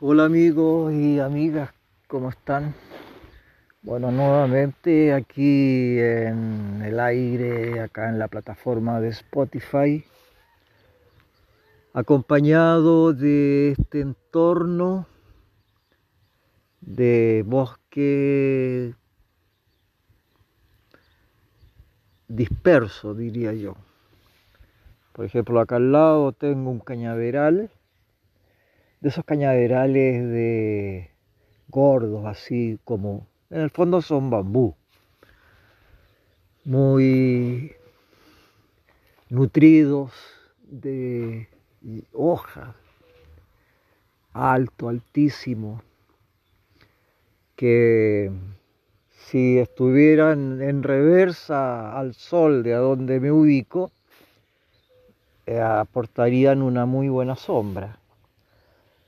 Hola amigos y amigas, ¿cómo están? Bueno, nuevamente aquí en el aire, acá en la plataforma de Spotify, acompañado de este entorno de bosque disperso, diría yo. Por ejemplo, acá al lado tengo un cañaveral, de esos cañaverales de gordos, así como, en el fondo son bambú, muy nutridos de hojas, alto, altísimo, que si estuvieran en reversa al sol de a donde me ubico, eh, aportarían una muy buena sombra.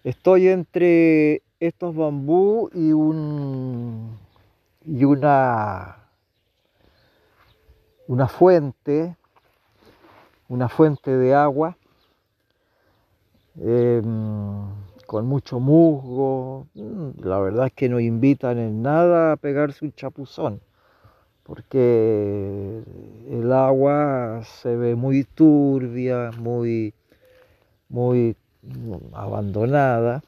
Estoy entre estos bambú y un y una una fuente, una fuente de agua em, con mucho musgo. Mm, la verdad es que no invitan en nada a pegarse un chapuzón porque el agua se ve muy turbia, muy, muy abandonada,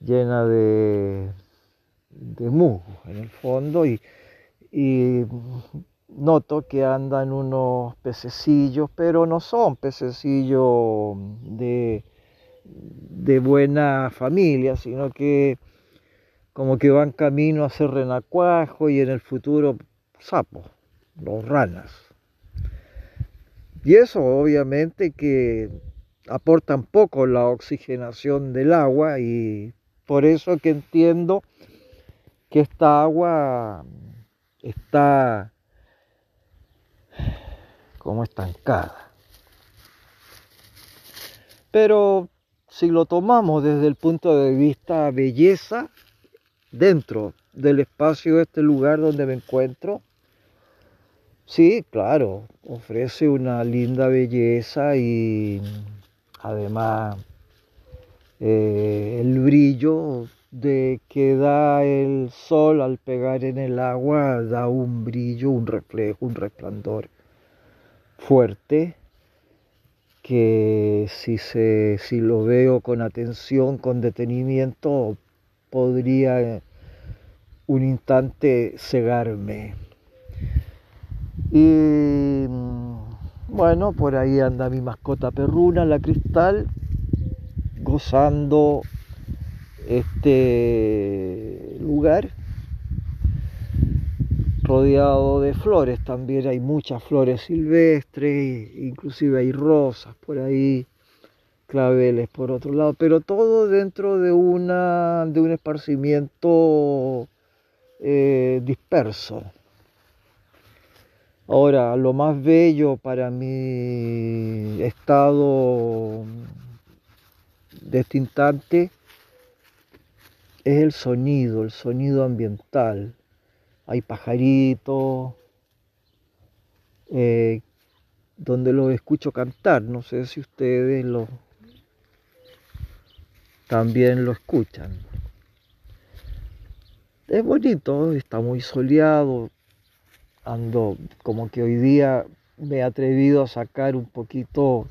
llena de, de musgo en el fondo y, noto que andan unos pececillos, pero no son pececillos de, de buena familia, sino que como que van camino a hacer renacuajo y en el futuro sapos, los ranas. Y eso obviamente que aportan poco la oxigenación del agua y por eso que entiendo que esta agua está como estancada. Pero si lo tomamos desde el punto de vista belleza, dentro del espacio de este lugar donde me encuentro, sí, claro, ofrece una linda belleza y además eh, el brillo de que da el sol al pegar en el agua da un brillo, un reflejo, un resplandor fuerte que si, se, si lo veo con atención, con detenimiento, podría un instante cegarme. Y bueno, por ahí anda mi mascota perruna, la cristal, gozando este lugar rodeado de flores también hay muchas flores silvestres inclusive hay rosas por ahí claveles por otro lado, pero todo dentro de, una, de un esparcimiento eh, disperso. Ahora, lo más bello para mi estado de este es el sonido, el sonido ambiental. Hay pajaritos, eh, donde los escucho cantar, no sé si ustedes lo, también lo escuchan. Es bonito, está muy soleado. Ando como que hoy día me he atrevido a sacar un poquito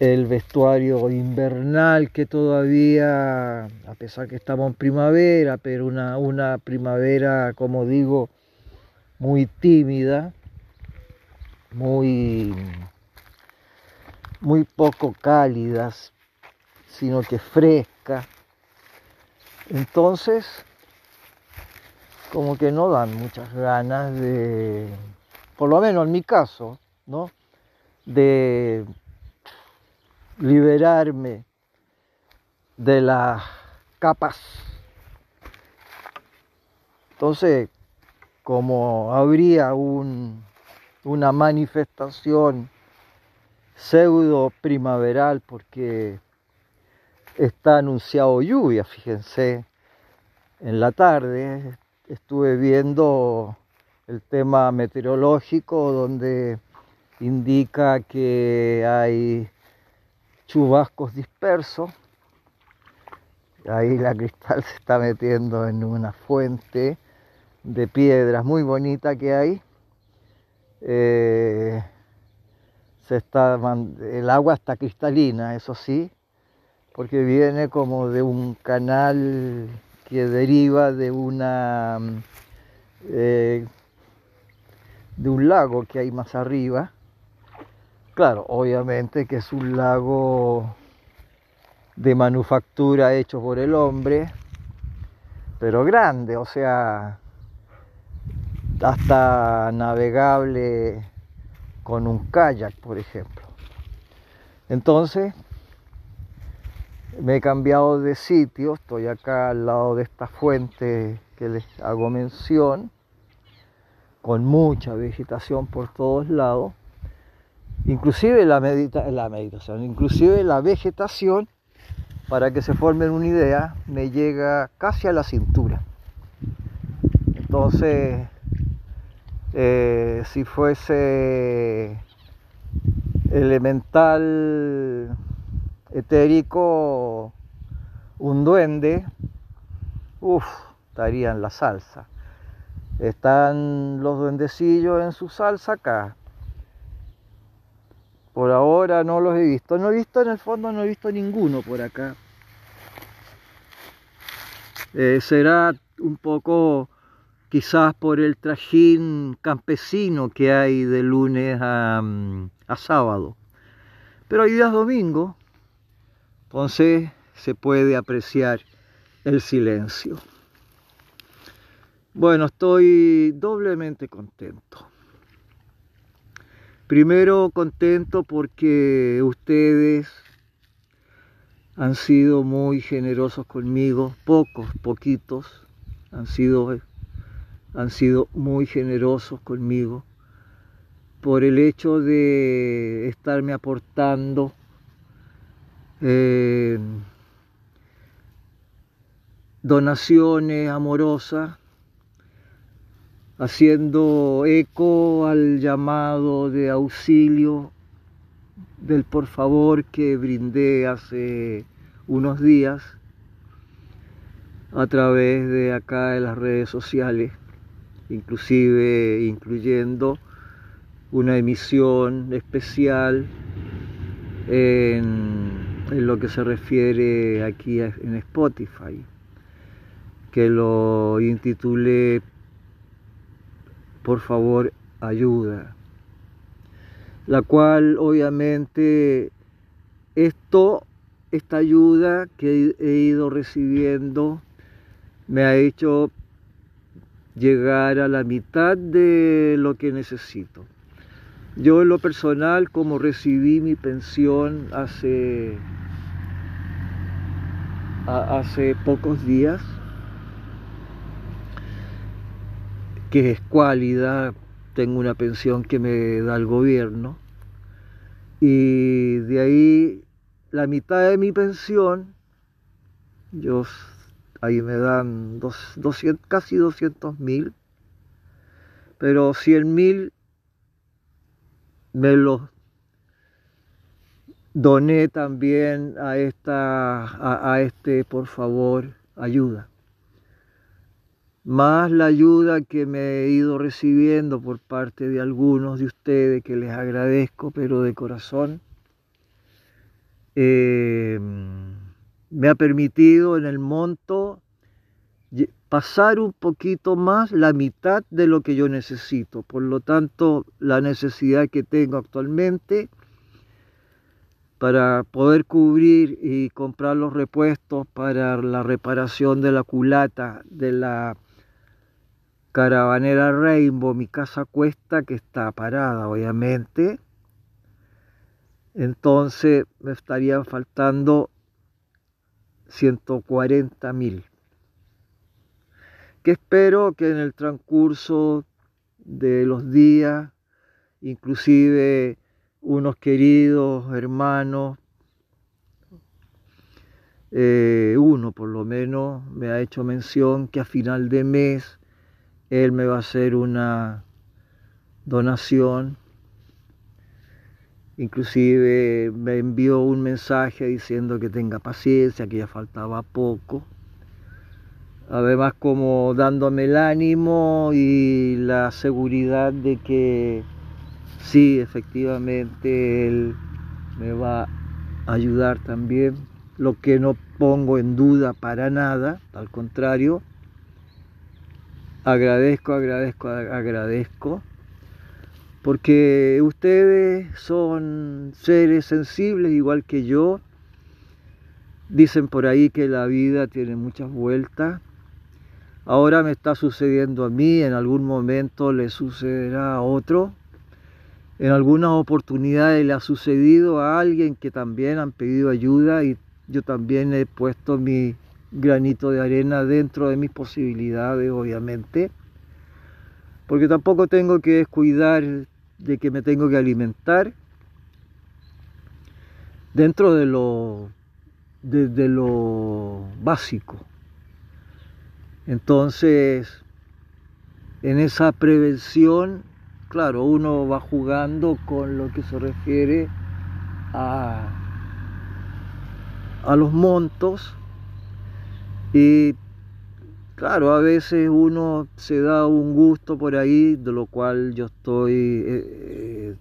el vestuario invernal que todavía, a pesar que estamos en primavera, pero una, una primavera, como digo, muy tímida, muy, muy poco cálidas, sino que fresca. Entonces, como que no dan muchas ganas de, por lo menos en mi caso, ¿no? De liberarme de las capas. Entonces, como habría un, una manifestación pseudo primaveral, porque está anunciado lluvia, fíjense. En la tarde estuve viendo el tema meteorológico donde indica que hay chubascos dispersos ahí la cristal se está metiendo en una fuente de piedras muy bonita que hay. Eh, se está, el agua está cristalina, eso sí, porque viene como de un canal que deriva de una eh, de un lago que hay más arriba. Claro, obviamente que es un lago de manufactura hecho por el hombre, pero grande, o sea, hasta navegable con un kayak, por ejemplo. Entonces, me he cambiado de sitio, estoy acá al lado de esta fuente que les hago mención, con mucha vegetación por todos lados, inclusive la, medita la meditación, inclusive la vegetación, para que se formen una idea, me llega casi a la cintura. Entonces, eh, si fuese elemental etérico, un duende, uff, estaría en la salsa. Están los duendecillos en su salsa acá. Por ahora no los he visto. No he visto en el fondo, no he visto ninguno por acá. Eh, será un poco quizás por el trajín campesino que hay de lunes a, mm, a sábado. Pero hay días domingo, entonces se puede apreciar el silencio. Bueno, estoy doblemente contento. Primero contento porque ustedes han sido muy generosos conmigo, pocos, poquitos, han sido han sido muy generosos conmigo por el hecho de estarme aportando eh, donaciones amorosas, haciendo eco al llamado de auxilio del por favor que brindé hace unos días a través de acá de las redes sociales inclusive incluyendo una emisión especial en, lo que se refiere aquí en Spotify, que lo intitulé Por favor, ayuda, la cual obviamente esto, esta ayuda que he ido recibiendo me ha hecho llegar a la mitad de lo que necesito. Yo en lo personal, como recibí mi pensión hace, hace pocos días, que es cualidad, tengo una pensión que me da el gobierno, y de ahí la mitad de mi pensión, yo ahí me dan dos, casi 200 mil, pero 100 mil me los doné también a, esta, a, este, por favor, ayuda. Más la ayuda que me he ido recibiendo por parte de algunos de ustedes, que les agradezco, pero de corazón. Eh, me ha permitido en el monto pasar un poquito más la mitad de lo que yo necesito. Por lo tanto, la necesidad que tengo actualmente para poder cubrir y comprar los repuestos para la reparación de la culata de la caravanera Rainbow, mi casa cuesta que está parada, obviamente. Entonces me estarían faltando 140 mil. Que espero que en el transcurso de los días, inclusive unos queridos hermanos, eh, uno por lo menos me ha hecho mención que a final de mes él me va a hacer una donación Inclusive me envió un mensaje diciendo que tenga paciencia, que ya faltaba poco. Además como dándome el ánimo y la seguridad de que sí, efectivamente él me va a ayudar también, lo que no pongo en duda para nada, al contrario, agradezco, agradezco, agradezco porque ustedes son seres sensibles igual que yo. Dicen por ahí que la vida tiene muchas vueltas. Ahora me está sucediendo a mí, en algún momento le sucederá a otro. En algunas oportunidades le ha sucedido a alguien que también han pedido ayuda y yo también he puesto mi granito de arena dentro de mis posibilidades, obviamente. Porque tampoco tengo que descuidar de que me tengo que alimentar dentro de lo, de, lo básico. Entonces, en esa prevención, claro, uno va jugando con lo que se refiere a, a los montos y Claro, a veces uno se da un gusto por ahí, de lo cual yo estoy, eh, eh,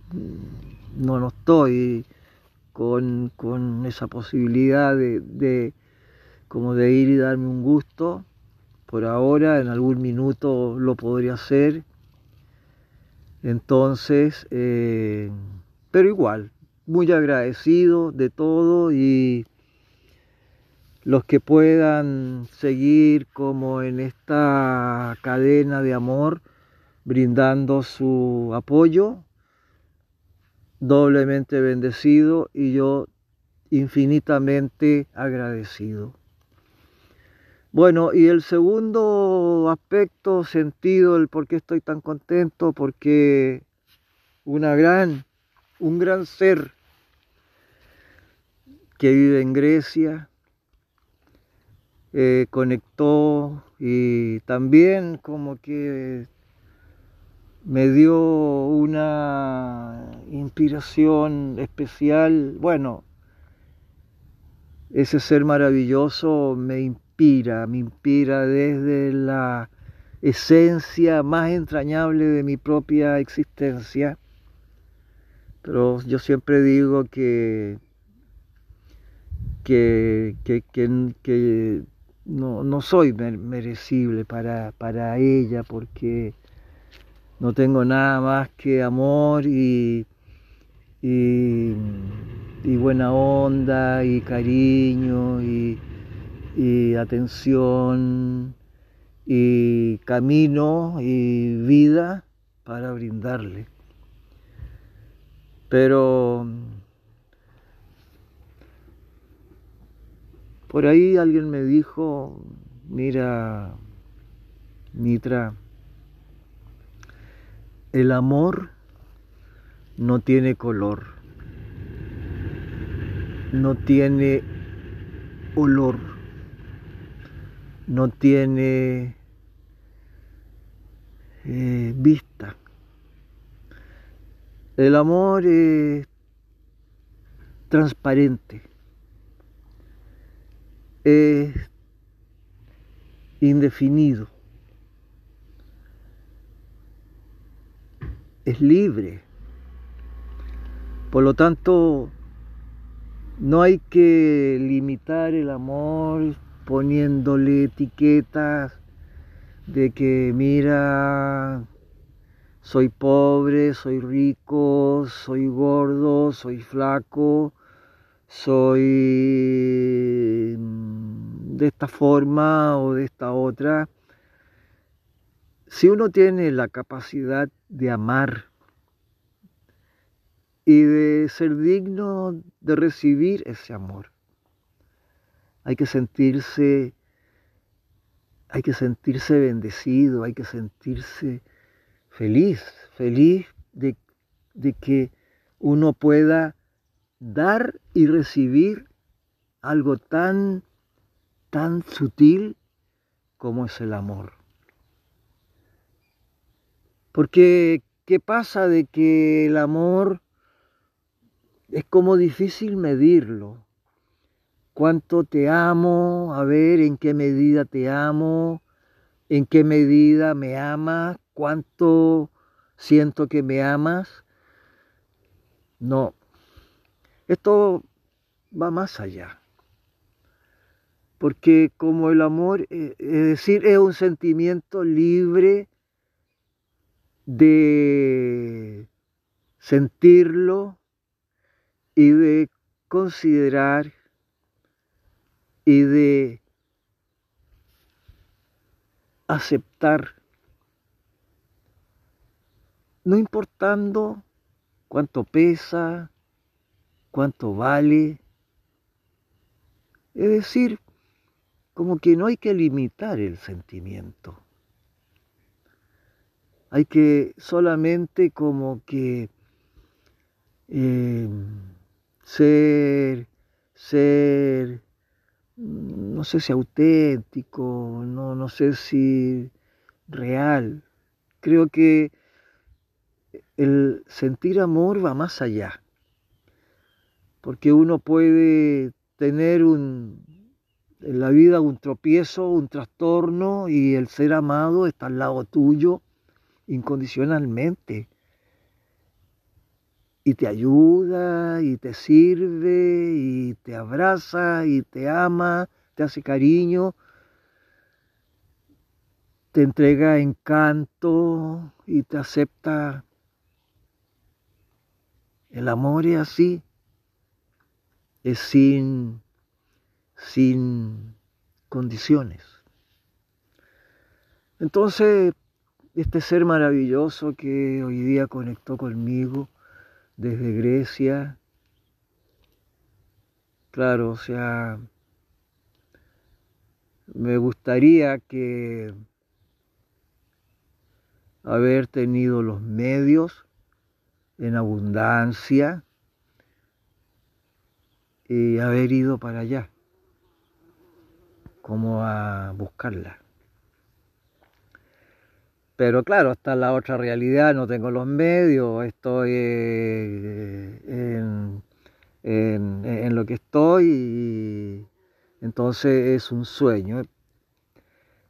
no, no estoy con, esa posibilidad de, como de ir y darme un gusto. Por ahora, en algún minuto lo podría hacer. Entonces, eh, pero igual, muy agradecido de todo y los que puedan seguir como en esta cadena de amor, brindando su apoyo, doblemente bendecido y yo infinitamente agradecido. Bueno, y el segundo aspecto, sentido, el por qué estoy tan contento, porque una gran, un gran ser que vive en Grecia, eh, conectó y también como que me dio una inspiración especial. Bueno, ese ser maravilloso me me inspira desde la esencia más entrañable de mi propia existencia. Pero yo siempre digo que, que, que, que no, no soy merecible para, para ella porque no tengo nada más que amor y, y, buena onda y cariño y, y atención y camino y vida para brindarle. Pero Por ahí alguien me dijo, mira, Mitra, el amor no tiene color, no tiene olor, no tiene eh, vista. El amor es transparente es indefinido, es libre. Por lo tanto, no hay que limitar el amor poniéndole etiquetas de que mira, soy pobre, soy rico, soy gordo, soy flaco, soy mm, de esta forma o de esta otra. Si uno tiene la capacidad de amar y de ser digno de recibir ese amor, hay que sentirse hay que sentirse bendecido, hay que sentirse feliz, feliz de, de que uno pueda dar y recibir algo tan, tan sutil como es el amor. Porque, ¿qué pasa de que el amor es como difícil medirlo. ¿Cuánto te amo? A ver, ¿en qué medida te amo? ¿En qué medida me amas? ¿Cuánto siento que me amas? No, esto va más allá. Porque como el amor, eh, es decir, es un sentimiento libre de sentirlo y de considerar y de aceptar, no importando cuánto pesa, cuánto vale. Es decir, como que no hay que limitar el sentimiento. Hay que solamente como que eh, ser, ser, no sé si auténtico, no, no sé si real. Creo que el sentir amor va más allá, porque uno puede tener un, en la vida un tropiezo, un trastorno y el ser amado está al lado tuyo incondicionalmente. Y te ayuda, y te sirve, y te abraza, y te ama, te hace cariño, te entrega encanto y te acepta. El amor es así, es sin, sin condiciones. Entonces, este ser maravilloso que hoy día conectó conmigo desde Grecia. Claro, o sea, me gustaría que haber tenido los medios en abundancia y haber ido para allá, como a buscarla. Pero claro, está la otra realidad, no tengo los medios, estoy eh, en, lo que estoy y entonces es un sueño.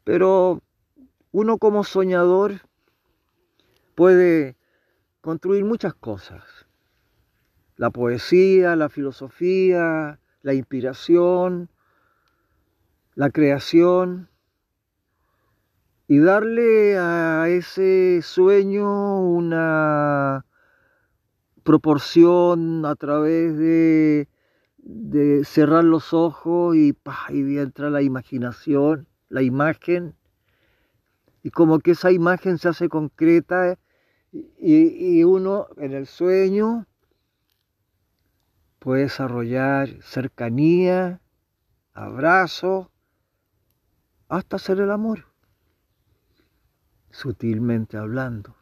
Pero uno como soñador puede construir muchas cosas. La poesía, la filosofía, la inspiración, la creación y darle a ese sueño una proporción a través de, cerrar los ojos y, y entra la imaginación, la imagen, y como que esa imagen se hace concreta y, y uno en el sueño puede desarrollar cercanía, abrazo, hasta hacer el amor sutilmente hablando.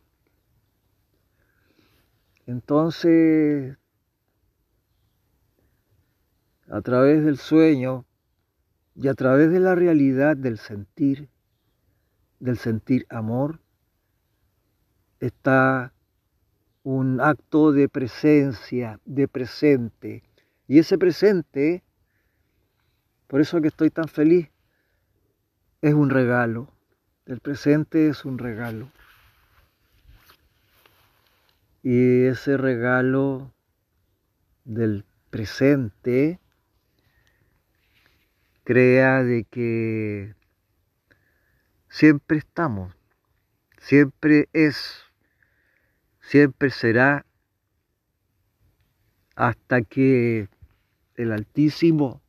Entonces, a través del sueño y a través de la realidad del sentir, del sentir amor, está un acto de presencia, de presente. Y ese presente, por eso que estoy tan feliz, es un regalo. El presente es un regalo. Y ese regalo del presente crea de que siempre estamos, siempre es, siempre será hasta que el Altísimo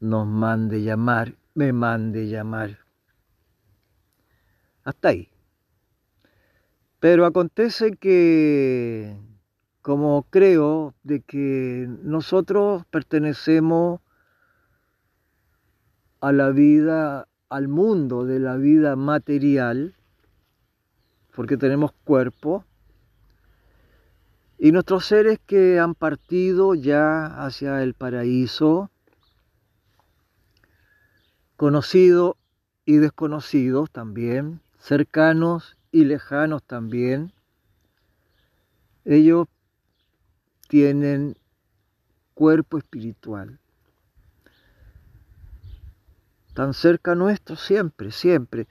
nos mande llamar, me mande llamar. Hasta ahí. Pero acontece que, como creo, de que nosotros pertenecemos a la vida, al mundo de la vida material, porque tenemos cuerpo, y nuestros seres que han partido ya hacia el paraíso, conocidos y desconocidos también, cercanos y lejanos también, ellos tienen cuerpo espiritual. Tan cerca nuestro siempre, siempre.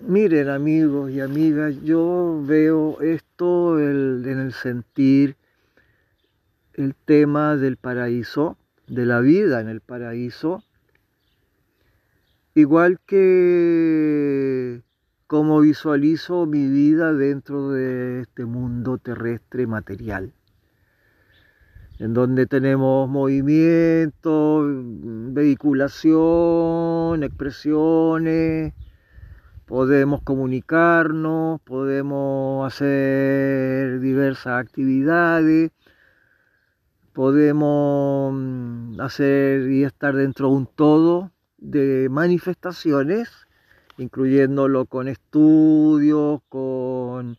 Miren amigos y amigas, yo veo esto en el sentir el tema del paraíso, de la vida en el paraíso, igual que como visualizo mi vida dentro de este mundo terrestre material, en donde tenemos movimiento, vehiculación, expresiones, podemos comunicarnos, podemos hacer diversas actividades, podemos mm, hacer y estar dentro de un todo de manifestaciones, incluyéndolo con estudios, con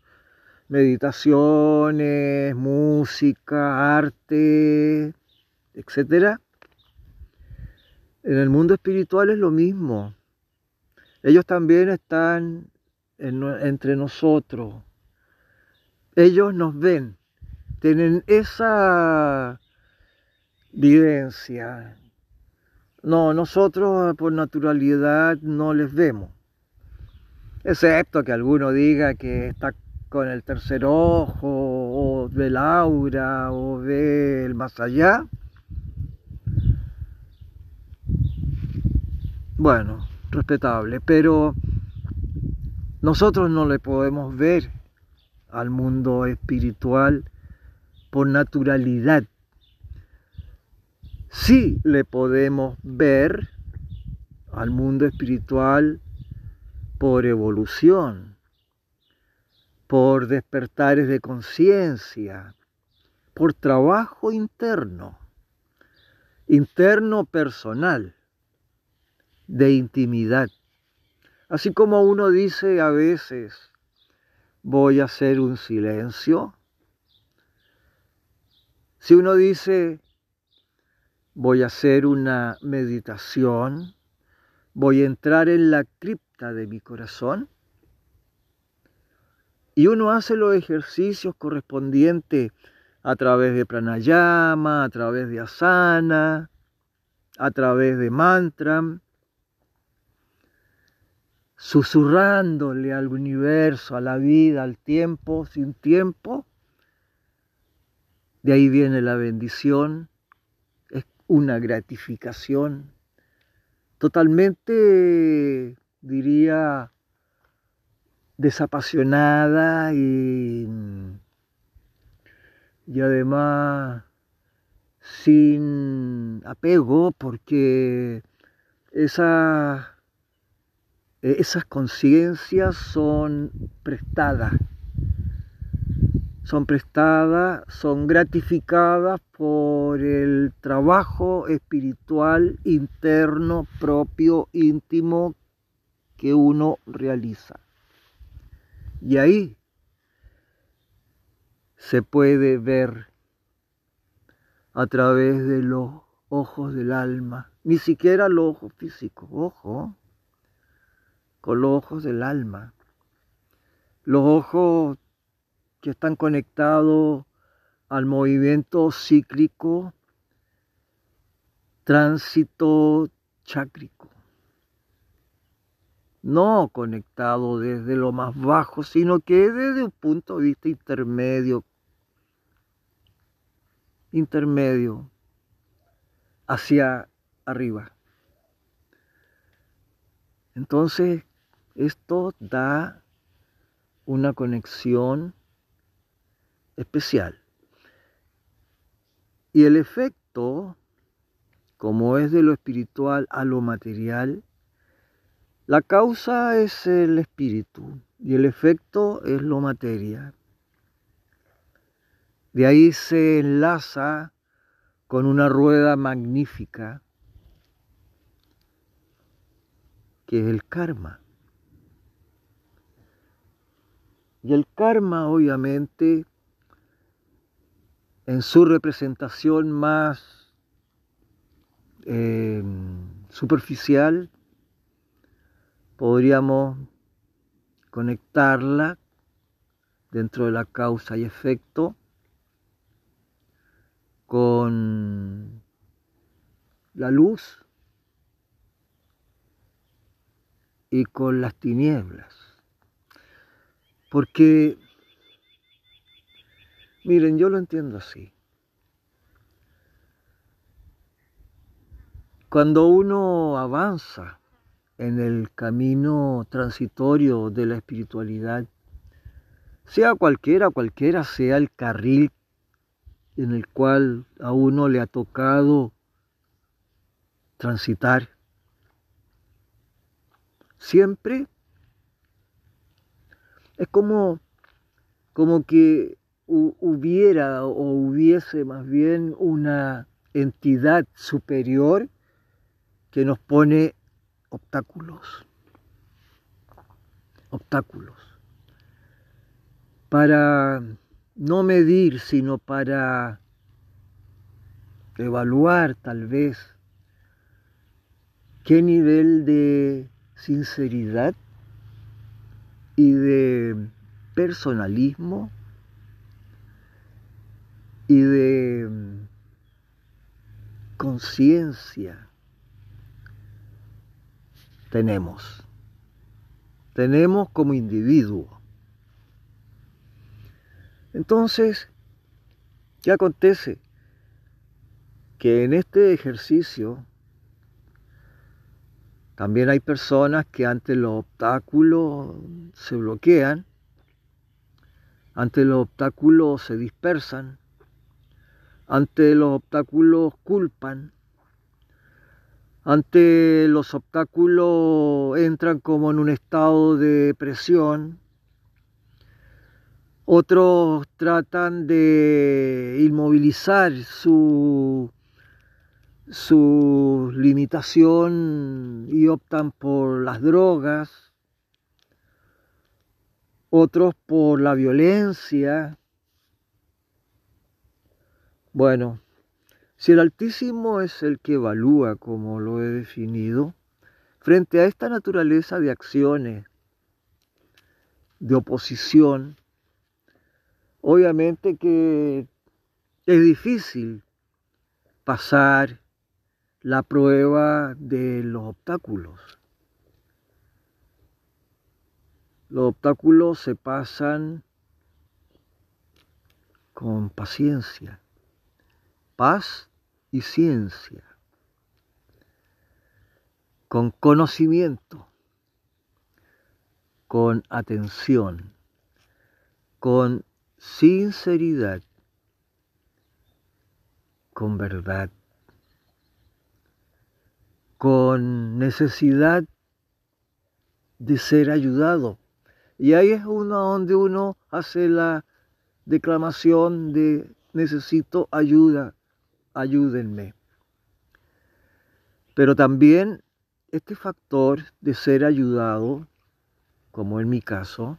meditaciones, música, arte, etc. En el mundo espiritual es lo mismo. Ellos también están entre nosotros. Ellos nos ven, tienen esa vivencia. No, nosotros por naturalidad no les vemos. Excepto que alguno diga que está con el tercer ojo, o ve el aura, o ve el más allá. Bueno, respetable, pero nosotros no le podemos ver al mundo espiritual por naturalidad sí le podemos ver al mundo espiritual por evolución, por despertares de conciencia, por trabajo interno, interno personal, de intimidad. Así como uno dice a veces, voy a hacer un silencio. Si uno dice, voy a hacer una meditación, voy a entrar en la cripta de mi corazón y uno hace los ejercicios correspondientes a través de pranayama, a través de asana, a través de mantra, susurrándole al universo, a la vida, al tiempo, sin tiempo. De ahí viene la bendición una gratificación totalmente, diría, desapasionada y, y además sin apego porque esas, esas conciencias son prestadas son prestadas, son gratificadas por el trabajo espiritual interno, propio, íntimo que uno realiza. Y ahí se puede ver a través de los ojos del alma, ni siquiera los ojos físicos, ojo, con los ojos del alma. Los ojos que están conectados al movimiento cíclico, tránsito chácrico. No conectado desde lo más bajo, sino que desde un punto de vista intermedio, intermedio, hacia arriba. Entonces, esto da una conexión especial. Y el efecto, como es de lo espiritual a lo material, la causa es el espíritu y el efecto es lo materia. De ahí se enlaza con una rueda magnífica que es el karma. Y el karma obviamente en su representación más eh, superficial, podríamos conectarla dentro de la causa y efecto con la luz y con las tinieblas. Porque, miren, yo lo entiendo así. Cuando uno avanza en el camino transitorio de la espiritualidad, sea cualquiera, cualquiera sea el carril en el cual a uno le ha tocado transitar, siempre es como, como que hubiera o hubiese más bien una entidad superior que nos pone obstáculos, obstáculos, para no medir, sino para evaluar tal vez qué nivel de sinceridad y de personalismo y de conciencia tenemos. Tenemos como individuo. Entonces, ¿qué acontece? Que en este ejercicio también hay personas que ante los obstáculos se bloquean, ante los obstáculos se dispersan, ante los obstáculos culpan, ante los obstáculos entran como en un estado de presión, otros tratan de inmovilizar su su limitación y optan por las drogas, otros por la violencia. Bueno, si el Altísimo es el que evalúa, como lo he definido, frente a esta naturaleza de acciones, de oposición, obviamente que es difícil pasar la prueba de los obstáculos. Los obstáculos se pasan con paciencia, paz y ciencia, con conocimiento, con atención, con sinceridad, con verdad. Con necesidad de ser ayudado. Y ahí es uno donde uno hace la declamación de necesito ayuda, ayúdenme. Pero también este factor de ser ayudado, como en mi caso,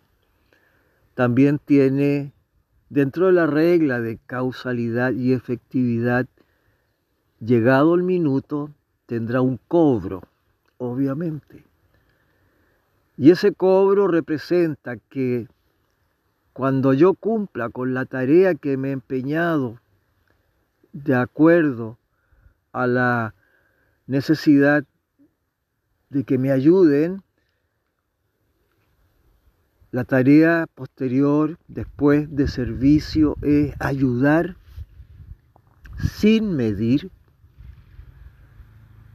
también tiene dentro de la regla de causalidad y efectividad, llegado el minuto, tendrá un cobro, obviamente. Y ese cobro representa que cuando yo cumpla con la tarea que me he empeñado de acuerdo a la necesidad de que me ayuden, la tarea posterior después de servicio es ayudar sin medir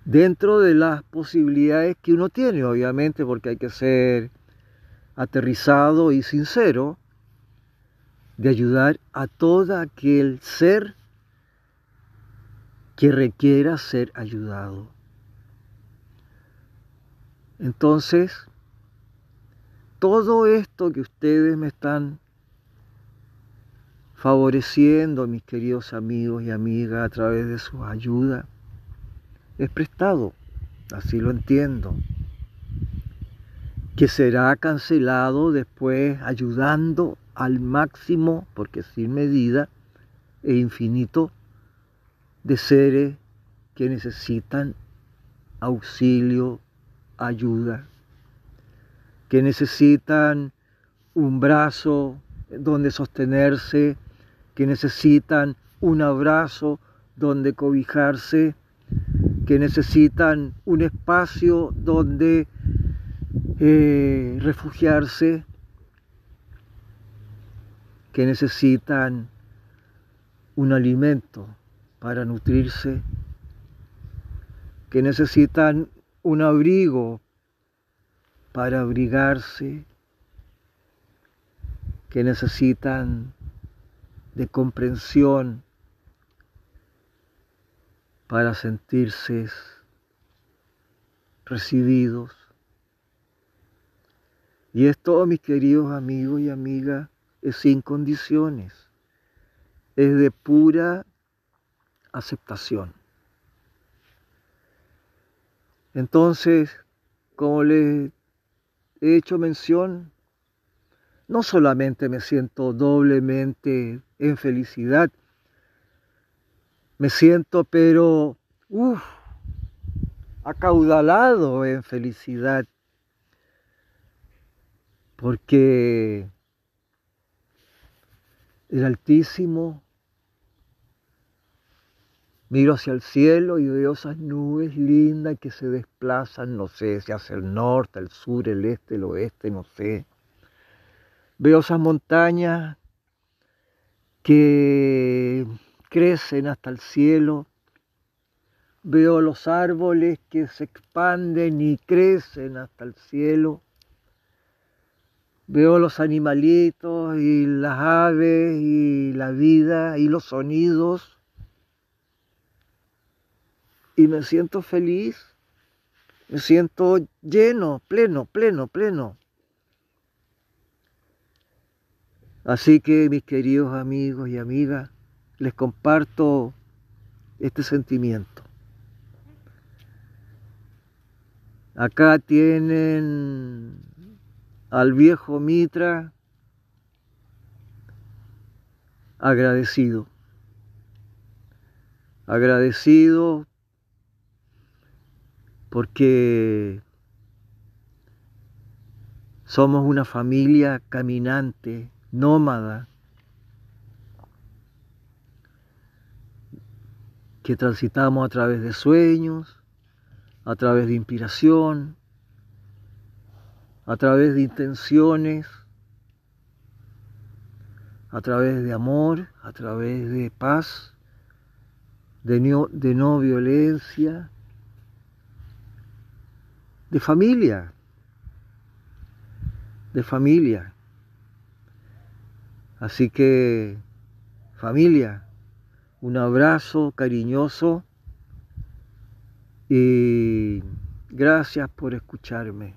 dentro de las posibilidades que uno tiene, obviamente, porque hay que ser aterrizado y sincero, de ayudar a todo aquel ser que requiera ser ayudado. Entonces, todo esto que ustedes me están favoreciendo, mis queridos amigos y amigas, a través de su ayuda, es prestado, así lo entiendo, que será cancelado después ayudando al máximo, porque sin medida e infinito, de seres que necesitan auxilio, ayuda, que necesitan un brazo, donde sostenerse, que necesitan un abrazo donde cobijarse, que necesitan un espacio donde eh, refugiarse, que necesitan un alimento para nutrirse, que necesitan un abrigo para abrigarse, que necesitan de comprensión para sentirse recibidos. Y esto, mis queridos amigos y amigas, es sin condiciones, es de pura aceptación. Entonces, como les he hecho mención, no solamente me siento doblemente en felicidad, me siento pero, uff, acaudalado en felicidad, porque el Altísimo miro hacia el cielo y veo esas nubes lindas que se desplazan, no sé, si hacia el norte, el sur, el este, el oeste, no sé. Veo esas montañas que crecen hasta el cielo. Veo los árboles que se expanden y crecen hasta el cielo. Veo los animalitos y las aves y la vida y los sonidos. Y me siento feliz. Me siento lleno, pleno, pleno, pleno. Así que mis queridos amigos y amigas, les comparto este sentimiento. Acá tienen al viejo Mitra agradecido. Agradecido porque somos una familia caminante nómada que transitamos a través de sueños, a través de inspiración, a través de intenciones, a través de amor, a través de paz, de no, de no violencia, de familia, de familia. Así que, familia, un abrazo cariñoso y gracias por escucharme.